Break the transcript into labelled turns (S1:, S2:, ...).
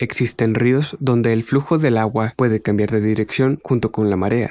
S1: Existen ríos donde el flujo del agua puede cambiar de dirección junto con la marea.